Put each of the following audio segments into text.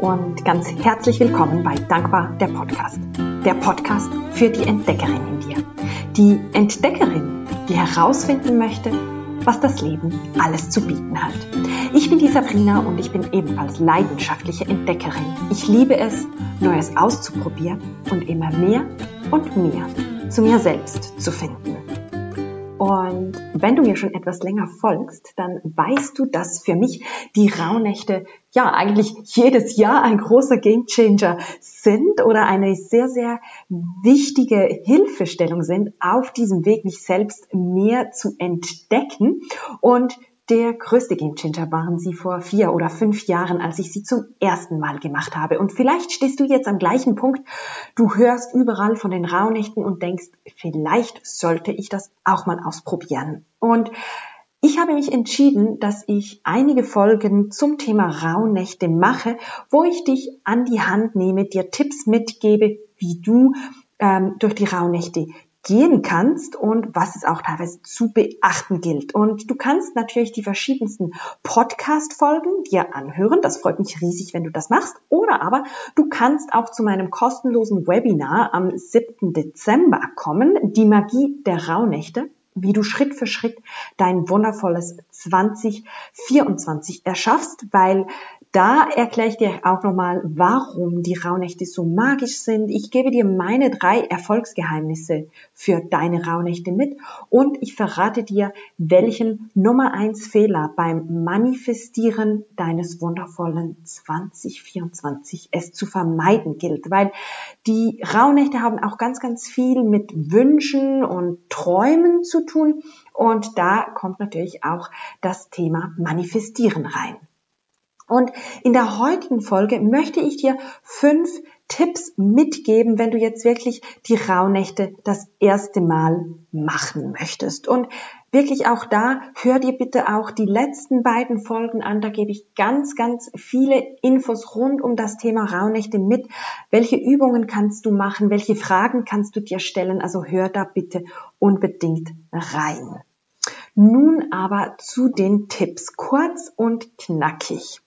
und ganz herzlich willkommen bei Dankbar der Podcast. Der Podcast für die Entdeckerin in dir. Die Entdeckerin, die herausfinden möchte, was das Leben alles zu bieten hat. Ich bin die Sabrina und ich bin ebenfalls leidenschaftliche Entdeckerin. Ich liebe es, Neues auszuprobieren und immer mehr und mehr zu mir selbst zu finden. Und wenn du mir schon etwas länger folgst, dann weißt du, dass für mich die Rauhnächte ja eigentlich jedes Jahr ein großer Gamechanger sind oder eine sehr, sehr wichtige Hilfestellung sind auf diesem Weg, mich selbst mehr zu entdecken. Und der größte Gamechanger waren sie vor vier oder fünf Jahren, als ich sie zum ersten Mal gemacht habe. Und vielleicht stehst du jetzt am gleichen Punkt. Du hörst überall von den Rauhnächten und denkst, vielleicht sollte ich das auch mal ausprobieren. Und ich habe mich entschieden, dass ich einige Folgen zum Thema Rauhnächte mache, wo ich dich an die Hand nehme, dir Tipps mitgebe, wie du ähm, durch die Rauhnächte gehen kannst und was es auch teilweise zu beachten gilt. Und du kannst natürlich die verschiedensten Podcast-Folgen dir anhören. Das freut mich riesig, wenn du das machst. Oder aber du kannst auch zu meinem kostenlosen Webinar am 7. Dezember kommen, die Magie der Rauhnächte wie du Schritt für Schritt dein wundervolles 2024 erschaffst, weil da erkläre ich dir auch nochmal, warum die Rauhnächte so magisch sind. Ich gebe dir meine drei Erfolgsgeheimnisse für deine Rauhnächte mit und ich verrate dir, welchen Nummer eins Fehler beim Manifestieren deines wundervollen 2024 es zu vermeiden gilt, weil die Rauhnächte haben auch ganz, ganz viel mit Wünschen und Träumen zu tun und da kommt natürlich auch das Thema Manifestieren rein. Und in der heutigen Folge möchte ich dir fünf Tipps mitgeben, wenn du jetzt wirklich die Rauhnächte das erste Mal machen möchtest. Und wirklich auch da, hör dir bitte auch die letzten beiden Folgen an. Da gebe ich ganz, ganz viele Infos rund um das Thema Rauhnächte mit. Welche Übungen kannst du machen? Welche Fragen kannst du dir stellen? Also hör da bitte unbedingt rein. Nun aber zu den Tipps. Kurz und knackig.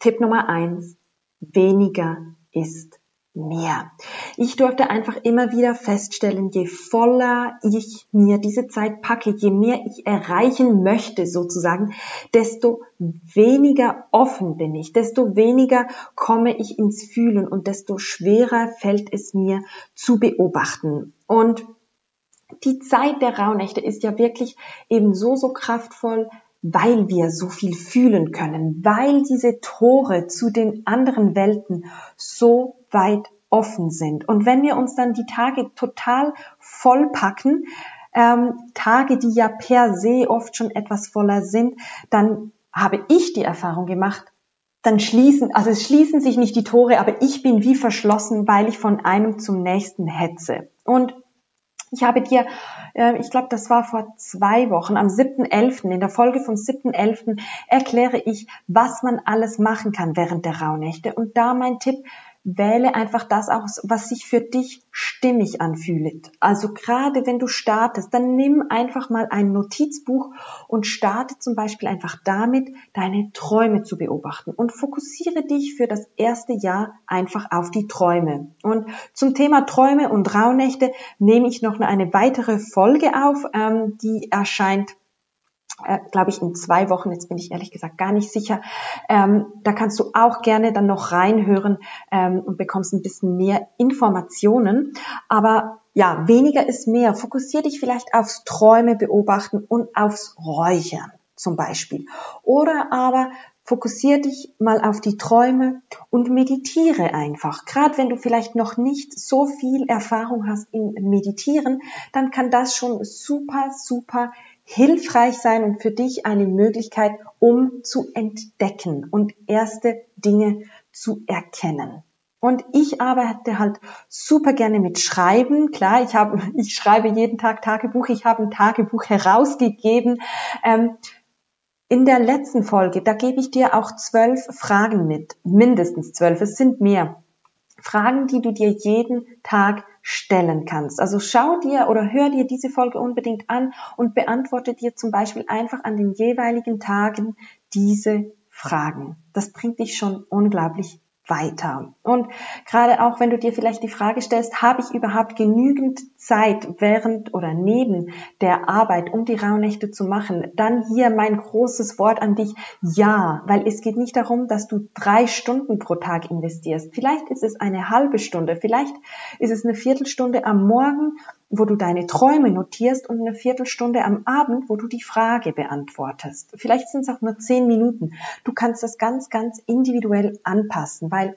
Tipp Nummer eins, weniger ist mehr. Ich durfte einfach immer wieder feststellen, je voller ich mir diese Zeit packe, je mehr ich erreichen möchte sozusagen, desto weniger offen bin ich, desto weniger komme ich ins Fühlen und desto schwerer fällt es mir zu beobachten. Und die Zeit der Rauhnächte ist ja wirklich eben so, so kraftvoll, weil wir so viel fühlen können, weil diese Tore zu den anderen Welten so weit offen sind. Und wenn wir uns dann die Tage total vollpacken, ähm, Tage, die ja per se oft schon etwas voller sind, dann habe ich die Erfahrung gemacht, dann schließen, also es schließen sich nicht die Tore, aber ich bin wie verschlossen, weil ich von einem zum nächsten hetze. Und ich habe dir, äh, ich glaube, das war vor zwei Wochen, am 7.11., in der Folge vom 7.11. erkläre ich, was man alles machen kann während der Rauhnächte. Und da mein Tipp, wähle einfach das aus, was sich für dich stimmig anfühlt. Also gerade wenn du startest, dann nimm einfach mal ein Notizbuch und starte zum Beispiel einfach damit, deine Träume zu beobachten und fokussiere dich für das erste Jahr einfach auf die Träume. Und zum Thema Träume und Rauhnächte nehme ich noch eine weitere Folge auf, ähm, die erscheint äh, glaube ich, in zwei Wochen, jetzt bin ich ehrlich gesagt gar nicht sicher. Ähm, da kannst du auch gerne dann noch reinhören ähm, und bekommst ein bisschen mehr Informationen. Aber ja, weniger ist mehr. Fokussier dich vielleicht aufs Träume beobachten und aufs Räuchern zum Beispiel. Oder aber fokussier dich mal auf die Träume und meditiere einfach. Gerade wenn du vielleicht noch nicht so viel Erfahrung hast im Meditieren, dann kann das schon super, super hilfreich sein und für dich eine Möglichkeit, um zu entdecken und erste Dinge zu erkennen. Und ich arbeite halt super gerne mit Schreiben. Klar, ich habe, ich schreibe jeden Tag Tagebuch. Ich habe ein Tagebuch herausgegeben. Ähm, in der letzten Folge, da gebe ich dir auch zwölf Fragen mit, mindestens zwölf. Es sind mehr Fragen, die du dir jeden Tag stellen kannst. Also schau dir oder hör dir diese Folge unbedingt an und beantworte dir zum Beispiel einfach an den jeweiligen Tagen diese Fragen. Das bringt dich schon unglaublich weiter. Und gerade auch, wenn du dir vielleicht die Frage stellst, habe ich überhaupt genügend Zeit während oder neben der Arbeit, um die Rauhnächte zu machen, dann hier mein großes Wort an dich, ja, weil es geht nicht darum, dass du drei Stunden pro Tag investierst. Vielleicht ist es eine halbe Stunde, vielleicht ist es eine Viertelstunde am Morgen, wo du deine Träume notierst und eine Viertelstunde am Abend, wo du die Frage beantwortest. Vielleicht sind es auch nur zehn Minuten. Du kannst das ganz, ganz individuell anpassen, weil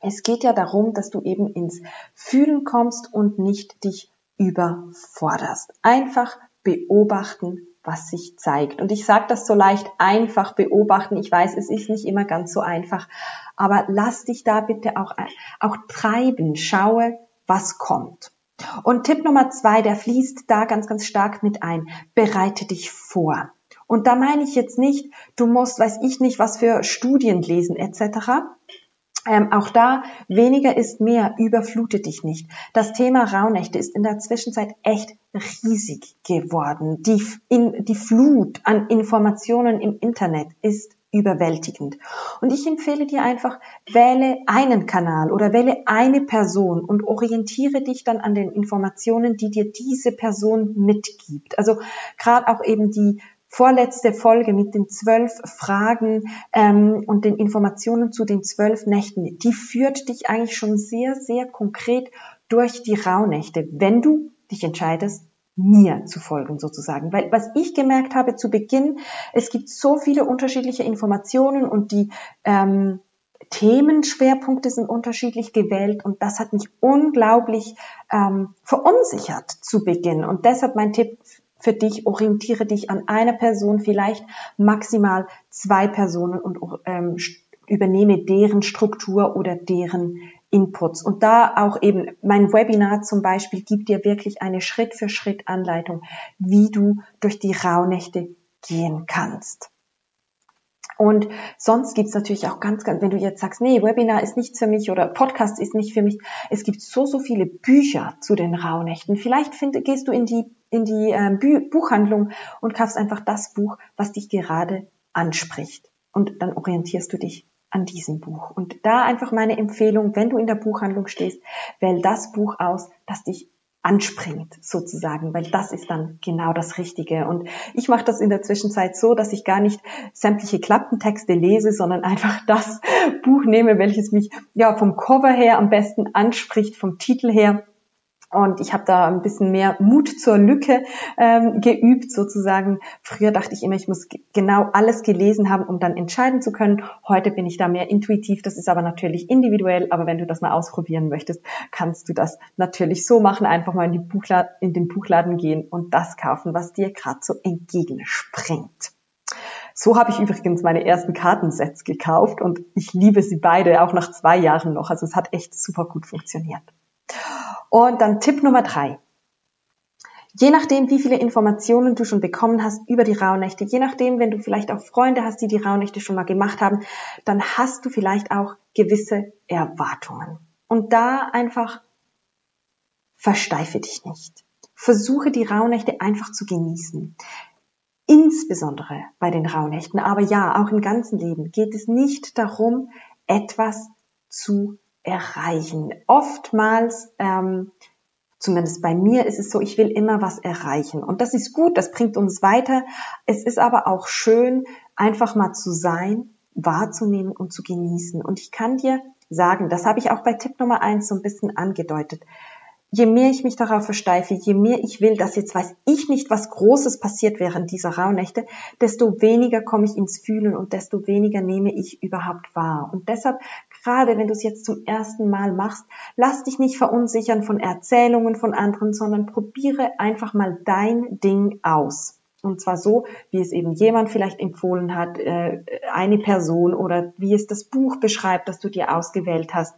es geht ja darum, dass du eben ins Fühlen kommst und nicht dich überforderst. Einfach beobachten, was sich zeigt. Und ich sage das so leicht, einfach beobachten. Ich weiß, es ist nicht immer ganz so einfach, aber lass dich da bitte auch, auch treiben. Schaue, was kommt. Und Tipp Nummer zwei, der fließt da ganz, ganz stark mit ein. Bereite dich vor. Und da meine ich jetzt nicht, du musst, weiß ich nicht, was für Studien lesen etc. Ähm, auch da, weniger ist mehr, überflute dich nicht. Das Thema Rauhnächte ist in der Zwischenzeit echt riesig geworden. Die, in, die Flut an Informationen im Internet ist überwältigend. Und ich empfehle dir einfach, wähle einen Kanal oder wähle eine Person und orientiere dich dann an den Informationen, die dir diese Person mitgibt. Also gerade auch eben die vorletzte Folge mit den zwölf Fragen ähm, und den Informationen zu den zwölf Nächten, die führt dich eigentlich schon sehr, sehr konkret durch die Rauhnächte, wenn du dich entscheidest, mir zu folgen sozusagen. Weil was ich gemerkt habe zu Beginn, es gibt so viele unterschiedliche Informationen und die ähm, Themenschwerpunkte sind unterschiedlich gewählt und das hat mich unglaublich ähm, verunsichert zu Beginn. Und deshalb mein Tipp für dich, orientiere dich an einer Person, vielleicht maximal zwei Personen und ähm, übernehme deren Struktur oder deren Inputs. Und da auch eben mein Webinar zum Beispiel gibt dir wirklich eine Schritt für Schritt Anleitung, wie du durch die Rauhnächte gehen kannst. Und sonst gibt's natürlich auch ganz, ganz, wenn du jetzt sagst, nee, Webinar ist nichts für mich oder Podcast ist nicht für mich. Es gibt so, so viele Bücher zu den Rauhnächten. Vielleicht find, gehst du in die, in die äh, Buchhandlung und kaufst einfach das Buch, was dich gerade anspricht. Und dann orientierst du dich an diesem Buch. Und da einfach meine Empfehlung, wenn du in der Buchhandlung stehst, wähl das Buch aus, das dich anspringt sozusagen, weil das ist dann genau das Richtige. Und ich mache das in der Zwischenzeit so, dass ich gar nicht sämtliche Klappentexte lese, sondern einfach das Buch nehme, welches mich ja vom Cover her am besten anspricht, vom Titel her und ich habe da ein bisschen mehr Mut zur Lücke ähm, geübt, sozusagen. Früher dachte ich immer, ich muss genau alles gelesen haben, um dann entscheiden zu können. Heute bin ich da mehr intuitiv. Das ist aber natürlich individuell. Aber wenn du das mal ausprobieren möchtest, kannst du das natürlich so machen. Einfach mal in, die Buchladen, in den Buchladen gehen und das kaufen, was dir gerade so entgegenspringt. So habe ich übrigens meine ersten Kartensets gekauft und ich liebe sie beide, auch nach zwei Jahren noch. Also es hat echt super gut funktioniert. Und dann Tipp Nummer drei. Je nachdem, wie viele Informationen du schon bekommen hast über die Rauhnächte, je nachdem, wenn du vielleicht auch Freunde hast, die die Rauhnächte schon mal gemacht haben, dann hast du vielleicht auch gewisse Erwartungen. Und da einfach versteife dich nicht. Versuche die Rauhnächte einfach zu genießen. Insbesondere bei den Rauhnächten, aber ja, auch im ganzen Leben geht es nicht darum, etwas zu erreichen. Oftmals, ähm, zumindest bei mir, ist es so, ich will immer was erreichen. Und das ist gut, das bringt uns weiter. Es ist aber auch schön, einfach mal zu sein, wahrzunehmen und zu genießen. Und ich kann dir sagen, das habe ich auch bei Tipp Nummer eins so ein bisschen angedeutet je mehr ich mich darauf versteife, je mehr ich will, dass jetzt weiß ich nicht, was Großes passiert während dieser Rauhnächte, desto weniger komme ich ins Fühlen und desto weniger nehme ich überhaupt wahr. Und deshalb, gerade wenn du es jetzt zum ersten Mal machst, lass dich nicht verunsichern von Erzählungen von anderen, sondern probiere einfach mal dein Ding aus. Und zwar so, wie es eben jemand vielleicht empfohlen hat, äh, eine Person oder wie es das Buch beschreibt, das du dir ausgewählt hast.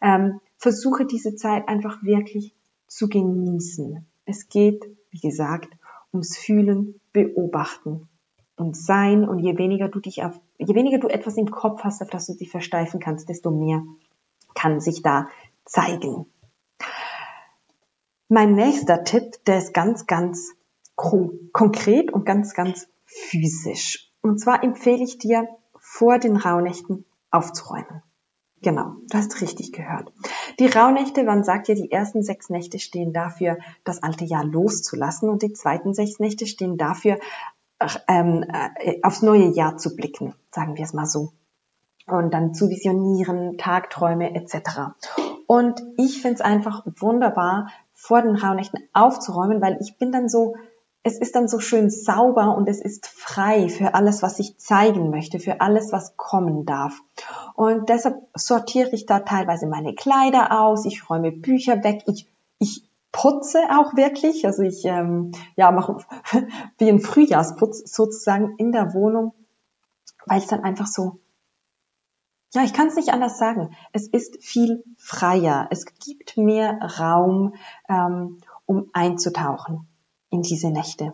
Ähm, versuche diese Zeit einfach wirklich zu genießen. Es geht, wie gesagt, ums Fühlen, Beobachten und Sein. Und je weniger du dich auf, je weniger du etwas im Kopf hast, auf das du dich versteifen kannst, desto mehr kann sich da zeigen. Mein nächster Tipp, der ist ganz, ganz konkret und ganz, ganz physisch. Und zwar empfehle ich dir, vor den Rauhnächten aufzuräumen. Genau, du hast richtig gehört. Die Rauhnächte, man sagt ja, die ersten sechs Nächte stehen dafür, das alte Jahr loszulassen und die zweiten sechs Nächte stehen dafür, ähm, äh, aufs neue Jahr zu blicken, sagen wir es mal so. Und dann zu visionieren, Tagträume etc. Und ich finde es einfach wunderbar, vor den Rauhnächten aufzuräumen, weil ich bin dann so, es ist dann so schön sauber und es ist frei für alles, was ich zeigen möchte, für alles, was kommen darf. Und deshalb sortiere ich da teilweise meine Kleider aus, ich räume Bücher weg, ich, ich putze auch wirklich, also ich ähm, ja mache wie ein Frühjahrsputz sozusagen in der Wohnung, weil es dann einfach so ja, ich kann es nicht anders sagen. Es ist viel freier. Es gibt mehr Raum, ähm, um einzutauchen in diese Nächte.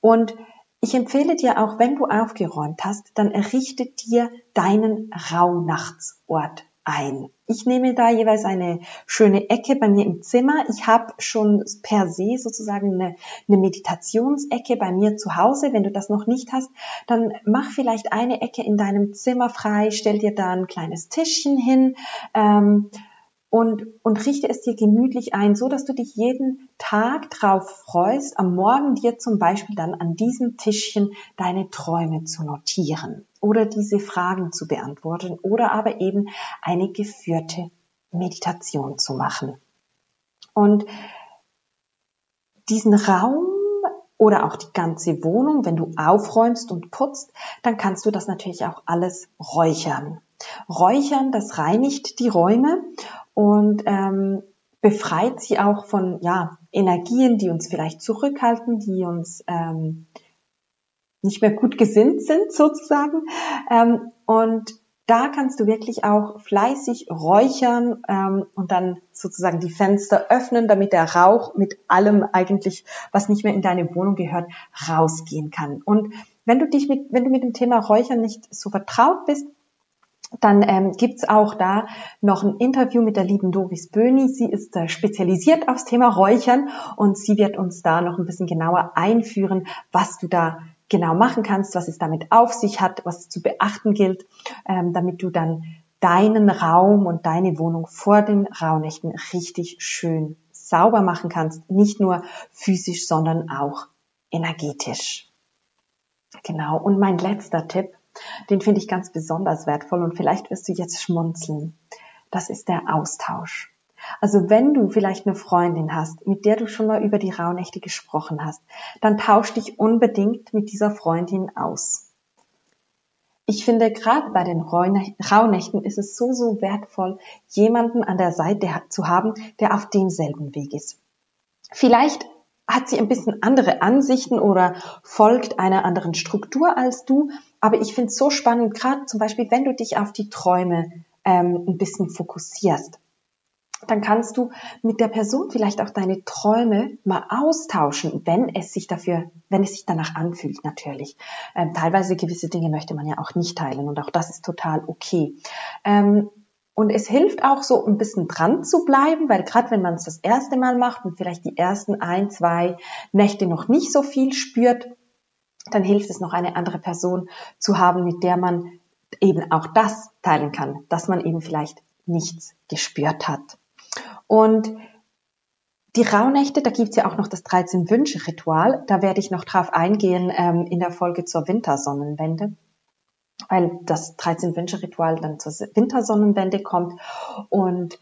Und ich empfehle dir auch, wenn du aufgeräumt hast, dann errichte dir deinen Rauhnachtsort ein. Ich nehme da jeweils eine schöne Ecke bei mir im Zimmer. Ich habe schon per se sozusagen eine, eine, Meditationsecke bei mir zu Hause. Wenn du das noch nicht hast, dann mach vielleicht eine Ecke in deinem Zimmer frei, stell dir da ein kleines Tischchen hin. Ähm, und, und richte es dir gemütlich ein, so dass du dich jeden Tag drauf freust, am Morgen dir zum Beispiel dann an diesem Tischchen deine Träume zu notieren oder diese Fragen zu beantworten oder aber eben eine geführte Meditation zu machen. Und diesen Raum oder auch die ganze Wohnung, wenn du aufräumst und putzt, dann kannst du das natürlich auch alles räuchern. Räuchern, das reinigt die Räume und ähm, befreit sie auch von ja, Energien, die uns vielleicht zurückhalten, die uns ähm, nicht mehr gut gesinnt sind sozusagen. Ähm, und da kannst du wirklich auch fleißig räuchern ähm, und dann sozusagen die Fenster öffnen, damit der Rauch mit allem eigentlich, was nicht mehr in deine Wohnung gehört, rausgehen kann. Und wenn du dich mit, wenn du mit dem Thema Räuchern nicht so vertraut bist, dann ähm, gibt's auch da noch ein Interview mit der lieben Doris Böhni. Sie ist äh, spezialisiert aufs Thema Räuchern und sie wird uns da noch ein bisschen genauer einführen, was du da genau machen kannst, was es damit auf sich hat, was zu beachten gilt, ähm, damit du dann deinen Raum und deine Wohnung vor den Rauhnächten richtig schön sauber machen kannst. Nicht nur physisch, sondern auch energetisch. Genau. Und mein letzter Tipp den finde ich ganz besonders wertvoll und vielleicht wirst du jetzt schmunzeln. Das ist der Austausch. Also wenn du vielleicht eine Freundin hast, mit der du schon mal über die Rauhnächte gesprochen hast, dann tausch dich unbedingt mit dieser Freundin aus. Ich finde, gerade bei den Rauhnächten ist es so, so wertvoll, jemanden an der Seite zu haben, der auf demselben Weg ist. Vielleicht hat sie ein bisschen andere Ansichten oder folgt einer anderen Struktur als du. Aber ich finde es so spannend, gerade zum Beispiel, wenn du dich auf die Träume ähm, ein bisschen fokussierst, dann kannst du mit der Person vielleicht auch deine Träume mal austauschen, wenn es sich dafür, wenn es sich danach anfühlt, natürlich. Ähm, teilweise gewisse Dinge möchte man ja auch nicht teilen und auch das ist total okay. Ähm, und es hilft auch so ein bisschen dran zu bleiben, weil gerade wenn man es das erste Mal macht und vielleicht die ersten ein, zwei Nächte noch nicht so viel spürt, dann hilft es noch eine andere Person zu haben, mit der man eben auch das teilen kann, dass man eben vielleicht nichts gespürt hat. Und die Rauhnächte, da gibt's ja auch noch das 13-Wünsche-Ritual. Da werde ich noch drauf eingehen ähm, in der Folge zur Wintersonnenwende weil das 13-Wünsche-Ritual dann zur Wintersonnenwende kommt. Und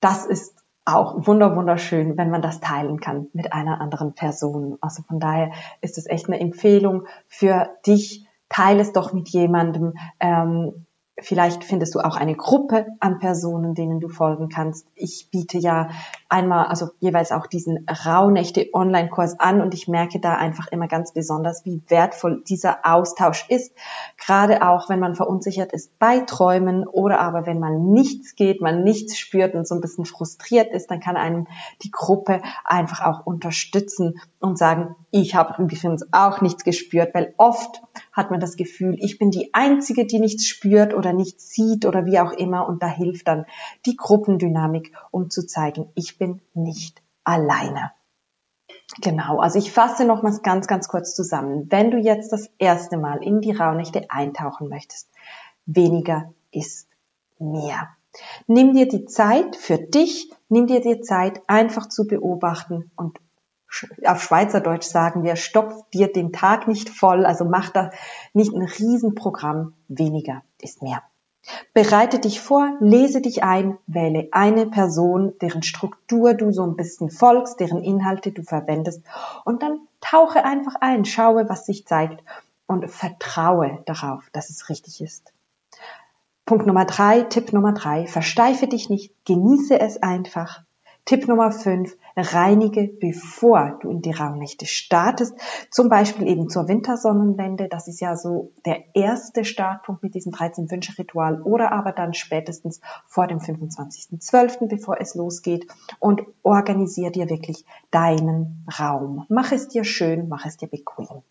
das ist auch wunder wunderschön, wenn man das teilen kann mit einer anderen Person. Also von daher ist es echt eine Empfehlung für dich. Teile es doch mit jemandem, ähm, Vielleicht findest du auch eine Gruppe an Personen, denen du folgen kannst. Ich biete ja einmal, also jeweils auch diesen Rauhnächte Online-Kurs an und ich merke da einfach immer ganz besonders, wie wertvoll dieser Austausch ist. Gerade auch, wenn man verunsichert ist bei Träumen oder aber wenn man nichts geht, man nichts spürt und so ein bisschen frustriert ist, dann kann einem die Gruppe einfach auch unterstützen und sagen, ich habe übrigens auch nichts gespürt, weil oft hat man das Gefühl, ich bin die Einzige, die nichts spürt oder nichts sieht oder wie auch immer. Und da hilft dann die Gruppendynamik, um zu zeigen, ich bin nicht alleine. Genau, also ich fasse nochmals ganz, ganz kurz zusammen. Wenn du jetzt das erste Mal in die Rauhnächte eintauchen möchtest, weniger ist mehr. Nimm dir die Zeit für dich, nimm dir die Zeit einfach zu beobachten und auf Schweizerdeutsch sagen wir, stopf dir den Tag nicht voll, also mach da nicht ein Riesenprogramm, weniger ist mehr. Bereite dich vor, lese dich ein, wähle eine Person, deren Struktur du so ein bisschen folgst, deren Inhalte du verwendest und dann tauche einfach ein, schaue, was sich zeigt und vertraue darauf, dass es richtig ist. Punkt Nummer drei, Tipp Nummer drei, versteife dich nicht, genieße es einfach, Tipp Nummer 5, reinige, bevor du in die Raumnächte startest. Zum Beispiel eben zur Wintersonnenwende. Das ist ja so der erste Startpunkt mit diesem 13-Wünsche-Ritual oder aber dann spätestens vor dem 25.12., bevor es losgeht. Und organisier dir wirklich deinen Raum. Mach es dir schön, mach es dir bequem.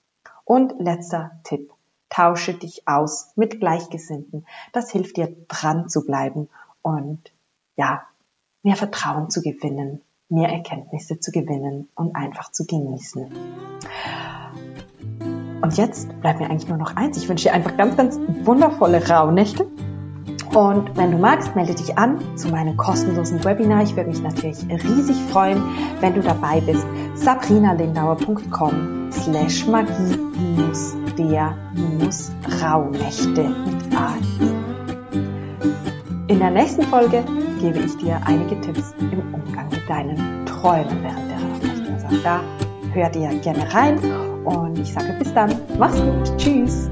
Und letzter Tipp. Tausche dich aus mit Gleichgesinnten. Das hilft dir dran zu bleiben und ja, mehr Vertrauen zu gewinnen, mehr Erkenntnisse zu gewinnen und einfach zu genießen. Und jetzt bleibt mir eigentlich nur noch eins. Ich wünsche dir einfach ganz, ganz wundervolle Rauhnächte. Und wenn du magst, melde dich an zu meinem kostenlosen Webinar. Ich würde mich natürlich riesig freuen, wenn du dabei bist. sabrinalindauer.com slash magie minus der minus Rauhnächte mit AI. In der nächsten Folge gebe ich dir einige Tipps im Umgang mit deinen Träumen während der Rauhnächte. Also da hör dir gerne rein und ich sage bis dann. Mach's gut. Tschüss.